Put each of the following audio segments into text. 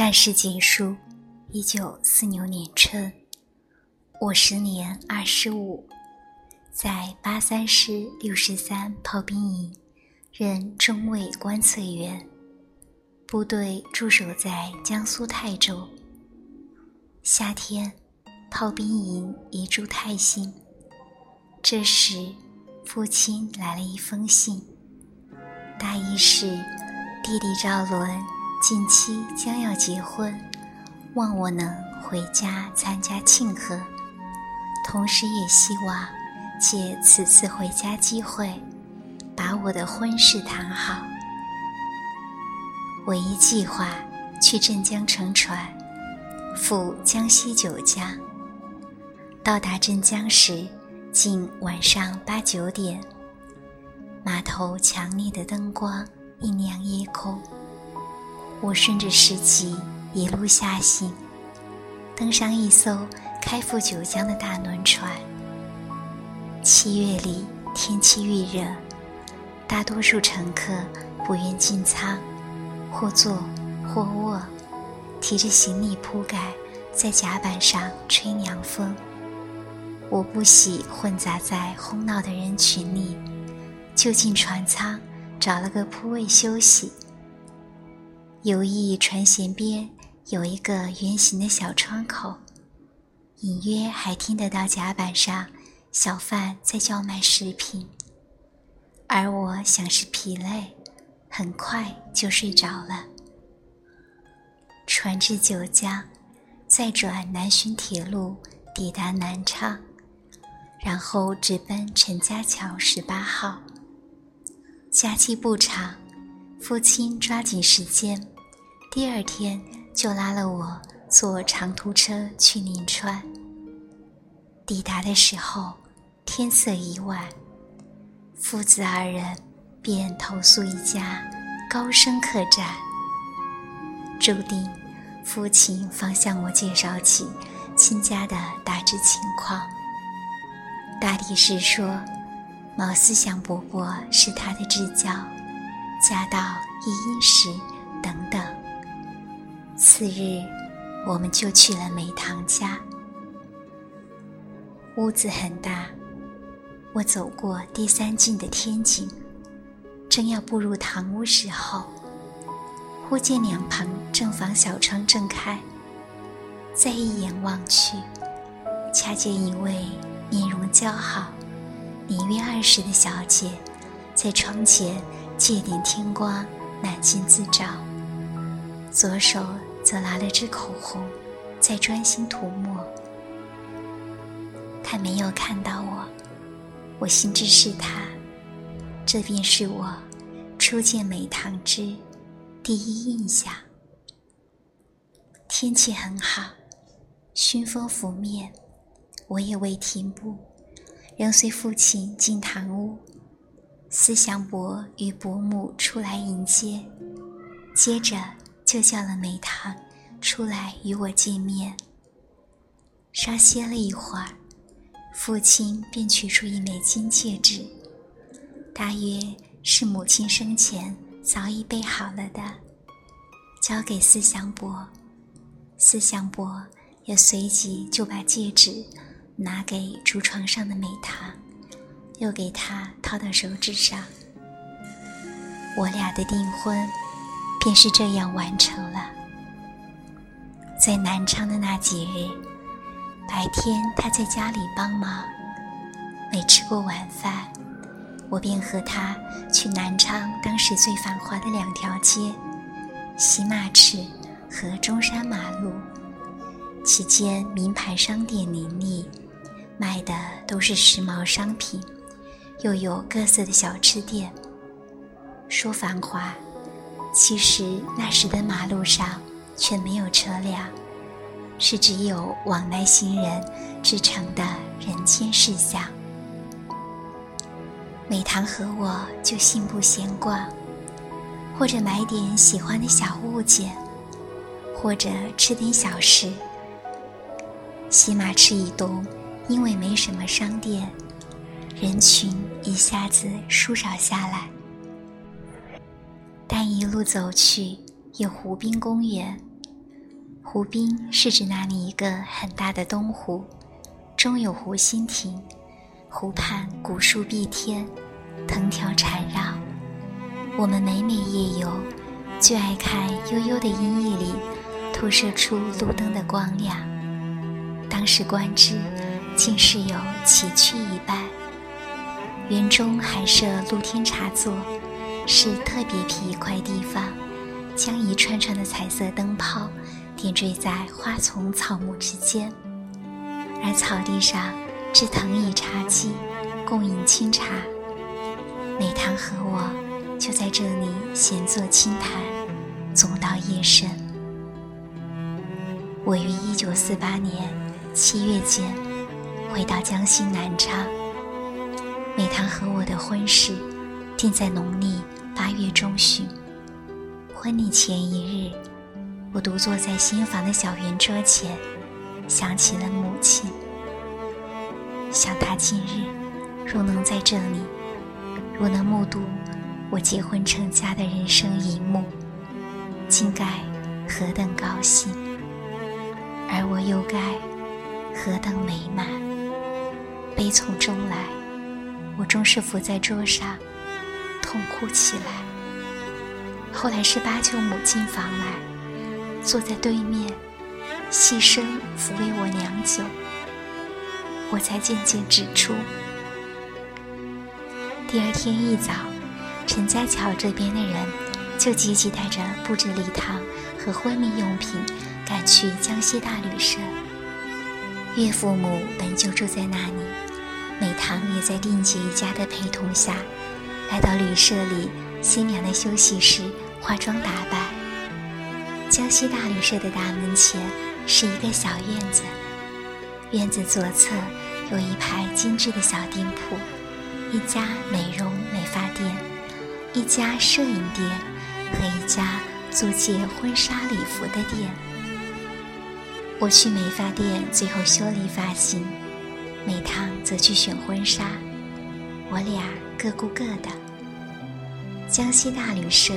战事结束，一九四六年春，我时年二十五，在八三师六十三炮兵营任中尉观测员，部队驻守在江苏泰州。夏天，炮兵营移驻泰兴。这时，父亲来了一封信，大意是弟弟赵伦。近期将要结婚，望我能回家参加庆贺，同时也希望借此次回家机会，把我的婚事谈好。我一计划去镇江乘船，赴江西九江。到达镇江时，近晚上八九点，码头强烈的灯光映亮夜空。我顺着石级一路下行，登上一艘开赴九江的大轮船。七月里天气预热，大多数乘客不愿进舱，或坐或卧，提着行李铺盖在甲板上吹凉风。我不喜混杂在哄闹的人群里，就进船舱找了个铺位休息。游弋船舷边有一个圆形的小窗口，隐约还听得到甲板上小贩在叫卖食品。而我想是疲累，很快就睡着了。船至九江，再转南浔铁路抵达南昌，然后直奔陈家桥十八号。假期不长。父亲抓紧时间，第二天就拉了我坐长途车去临川。抵达的时候，天色已晚，父子二人便投宿一家高升客栈。注定，父亲方向我介绍起亲家的大致情况，大抵是说，毛思想伯伯是他的至交。家道一阴时等等。次日，我们就去了梅堂家。屋子很大，我走过第三进的天井，正要步入堂屋时候，忽见两旁正房小窗正开，再一眼望去，恰见一位面容姣好、年约二十的小姐，在窗前。借点天光，揽镜自照。左手则拿了支口红，在专心涂抹。他没有看到我，我心知是他。这便是我初见美堂之第一印象。天气很好，熏风拂面，我也未停步，仍随父亲进堂屋。思想伯与伯母出来迎接，接着就叫了梅堂出来与我见面。稍歇了一会儿，父亲便取出一枚金戒指，大约是母亲生前早已备好了的，交给思想伯。思想伯也随即就把戒指拿给竹床上的美堂。又给他套到手指上，我俩的订婚便是这样完成了。在南昌的那几日，白天他在家里帮忙，没吃过晚饭，我便和他去南昌当时最繁华的两条街——西马池和中山马路，其间名牌商店林立，卖的都是时髦商品。又有各色的小吃店。说繁华，其实那时的马路上却没有车辆，是只有往来行人制成的人间世相。美堂和我就信步闲逛，或者买点喜欢的小物件，或者吃点小食。西马池以东，因为没什么商店。人群一下子疏少下来，但一路走去有湖滨公园，湖滨是指那里一个很大的东湖，中有湖心亭，湖畔古树碧天，藤条缠绕。我们每每夜游，就爱看悠悠的阴翳里投射出路灯的光亮。当时观之，竟是有奇趣一般。园中还设露天茶座，是特别辟一块地方，将一串串的彩色灯泡点缀在花丛草木之间，而草地上置藤椅茶几，共饮清茶。美棠和我就在这里闲坐轻谈，总到夜深。我于一九四八年七月间回到江西南昌。和我的婚事定在农历八月中旬。婚礼前一日，我独坐在新房的小圆桌前，想起了母亲。想她今日若能在这里，若能目睹我结婚成家的人生一幕，竟该何等高兴，而我又该何等美满。悲从中来。我终是伏在桌上，痛哭起来。后来是八舅母进房来，坐在对面，细声抚慰我良久，我才渐渐止住。第二天一早，陈家桥这边的人就急急带着布置礼堂和婚礼用品赶去江西大旅社。岳父母本就住在那里。美棠也在定姐一家的陪同下，来到旅社里新娘的休息室化妆打扮。江西大旅社的大门前是一个小院子，院子左侧有一排精致的小店铺，一家美容美发店，一家摄影店和一家租借婚纱礼服的店。我去美发店，最后修理发型。美棠则去选婚纱，我俩各顾各的。江西大旅社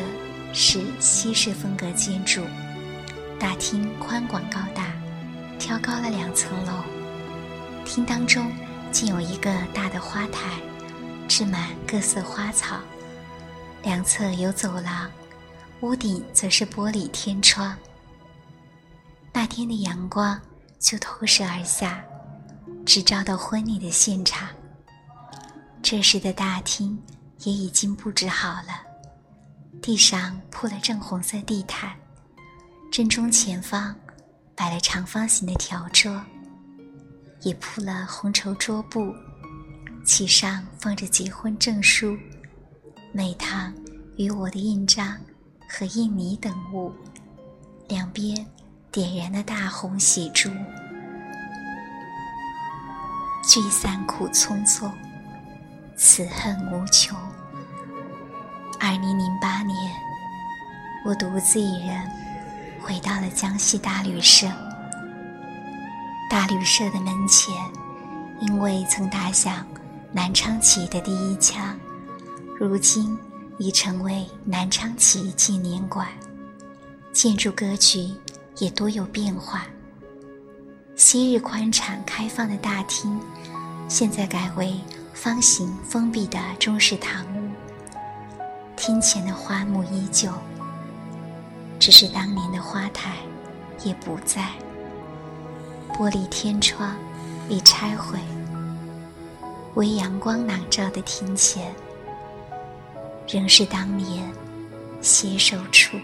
是西式风格建筑，大厅宽广高大，挑高了两层楼。厅当中竟有一个大的花台，置满各色花草。两侧有走廊，屋顶则是玻璃天窗。那天的阳光就透射而下。只照到婚礼的现场。这时的大厅也已经布置好了，地上铺了正红色地毯，正中前方摆了长方形的条桌，也铺了红绸桌布，其上放着结婚证书、美堂与我的印章和印泥等物，两边点燃了大红喜烛。聚散苦匆匆，此恨无穷。二零零八年，我独自一人回到了江西大旅社。大旅社的门前，因为曾打响南昌起义的第一枪，如今已成为南昌起义纪念馆，建筑格局也多有变化。昔日宽敞开放的大厅，现在改为方形封闭的中式堂屋。厅前的花木依旧，只是当年的花台也不在。玻璃天窗已拆毁，微阳光朗照的庭前，仍是当年携手处。